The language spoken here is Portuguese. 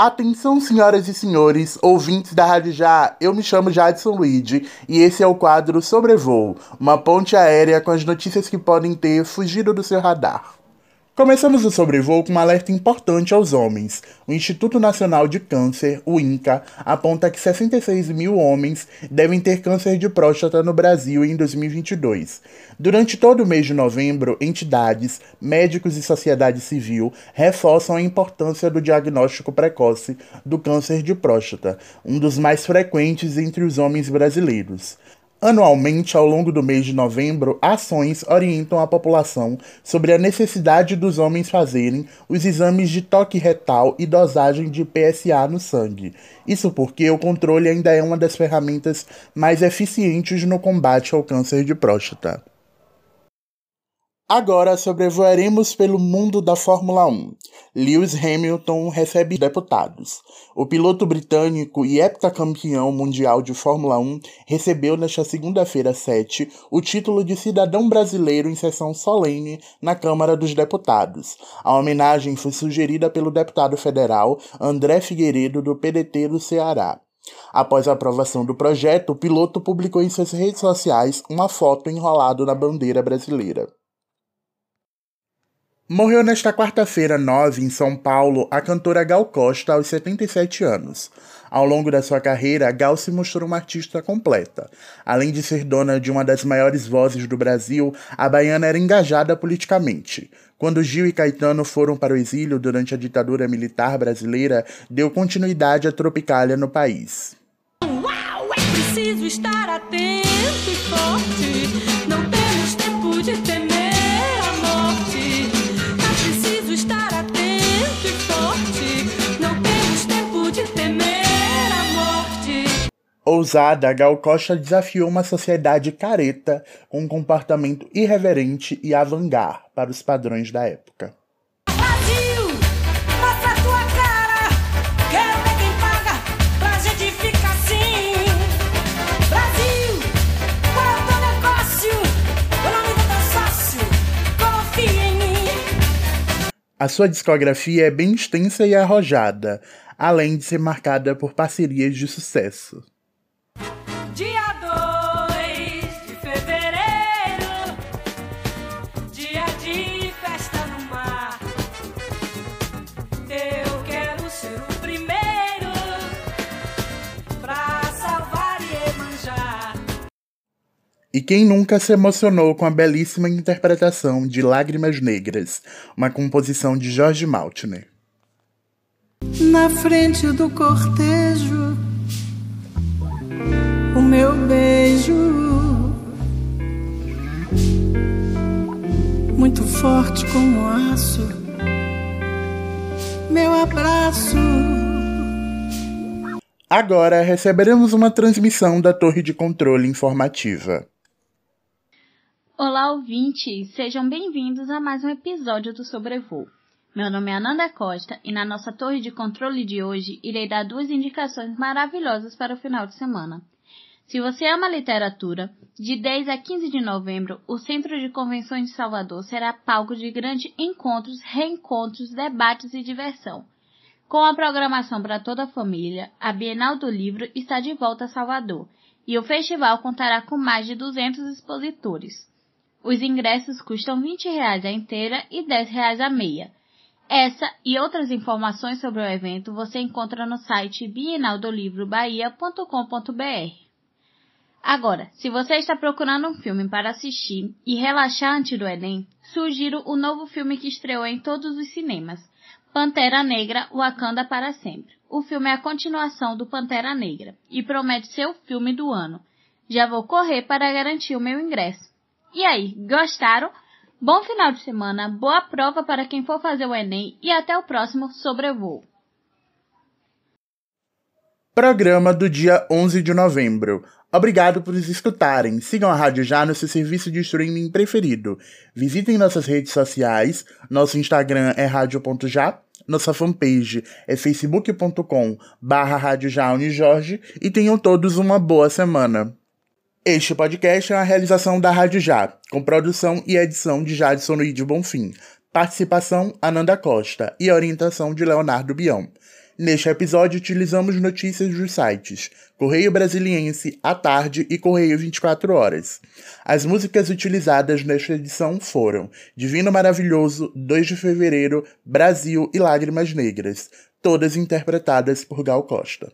Atenção, senhoras e senhores, ouvintes da Rádio Já, eu me chamo Jadson Luigi e esse é o quadro Sobrevoo, uma ponte aérea com as notícias que podem ter fugido do seu radar. Começamos o sobrevoo com um alerta importante aos homens. O Instituto Nacional de Câncer, o INCA, aponta que 66 mil homens devem ter câncer de próstata no Brasil em 2022. Durante todo o mês de novembro, entidades, médicos e sociedade civil reforçam a importância do diagnóstico precoce do câncer de próstata, um dos mais frequentes entre os homens brasileiros. Anualmente, ao longo do mês de novembro, ações orientam a população sobre a necessidade dos homens fazerem os exames de toque retal e dosagem de PSA no sangue. Isso porque o controle ainda é uma das ferramentas mais eficientes no combate ao câncer de próstata. Agora sobrevoaremos pelo mundo da Fórmula 1. Lewis Hamilton recebe deputados. O piloto britânico e heptacampeão mundial de Fórmula 1 recebeu nesta segunda-feira 7 o título de cidadão brasileiro em sessão solene na Câmara dos Deputados. A homenagem foi sugerida pelo deputado federal André Figueiredo do PDT do Ceará. Após a aprovação do projeto, o piloto publicou em suas redes sociais uma foto enrolado na bandeira brasileira. Morreu nesta quarta-feira 9, em São Paulo, a cantora Gal Costa, aos 77 anos. Ao longo da sua carreira, Gal se mostrou uma artista completa. Além de ser dona de uma das maiores vozes do Brasil, a baiana era engajada politicamente. Quando Gil e Caetano foram para o exílio durante a ditadura militar brasileira, deu continuidade à Tropicália no país. Uau, é preciso estar atento e forte. Não temos tempo de temer. Ousada, Gal Costa desafiou uma sociedade careta com um comportamento irreverente e avant-garde para os padrões da época. Brasil, mostra tua cara, quero ver quem paga pra gente ficar assim. Brasil, é o teu negócio? O nome do teu sócio, confia em mim. A sua discografia é bem extensa e arrojada, além de ser marcada por parcerias de sucesso. E quem nunca se emocionou com a belíssima interpretação de Lágrimas Negras, uma composição de Jorge Maltner? Na frente do cortejo, o meu beijo, muito forte como aço, meu abraço. Agora receberemos uma transmissão da torre de controle informativa. Olá, ouvintes! Sejam bem-vindos a mais um episódio do Sobrevoo. Meu nome é Ananda Costa e na nossa torre de controle de hoje irei dar duas indicações maravilhosas para o final de semana. Se você ama literatura, de 10 a 15 de novembro, o Centro de Convenções de Salvador será palco de grandes encontros, reencontros, debates e diversão. Com a programação para toda a família, a Bienal do Livro está de volta a Salvador e o festival contará com mais de 200 expositores. Os ingressos custam R$ 20 a inteira e R$ 10 a meia. Essa e outras informações sobre o evento você encontra no site bienaldolivroBahia.com.br. Agora, se você está procurando um filme para assistir e relaxar antes do Enem, sugiro o novo filme que estreou em todos os cinemas, Pantera Negra Wakanda para Sempre. O filme é a continuação do Pantera Negra e promete ser o filme do ano. Já vou correr para garantir o meu ingresso. E aí, gostaram? Bom final de semana, boa prova para quem for fazer o Enem e até o próximo Sobrevoo. Programa do dia 11 de novembro. Obrigado por nos escutarem. Sigam a Rádio Já no seu serviço de streaming preferido. Visitem nossas redes sociais. Nosso Instagram é rádio.já. Nossa fanpage é facebook.com barra e tenham todos uma boa semana. Este podcast é uma realização da Rádio Já, com produção e edição de Jadson Luiz Bonfim, participação Ananda Costa e orientação de Leonardo Bião. Neste episódio, utilizamos notícias dos sites Correio Brasiliense, A Tarde e Correio 24 Horas. As músicas utilizadas nesta edição foram Divino Maravilhoso, 2 de Fevereiro, Brasil e Lágrimas Negras, todas interpretadas por Gal Costa.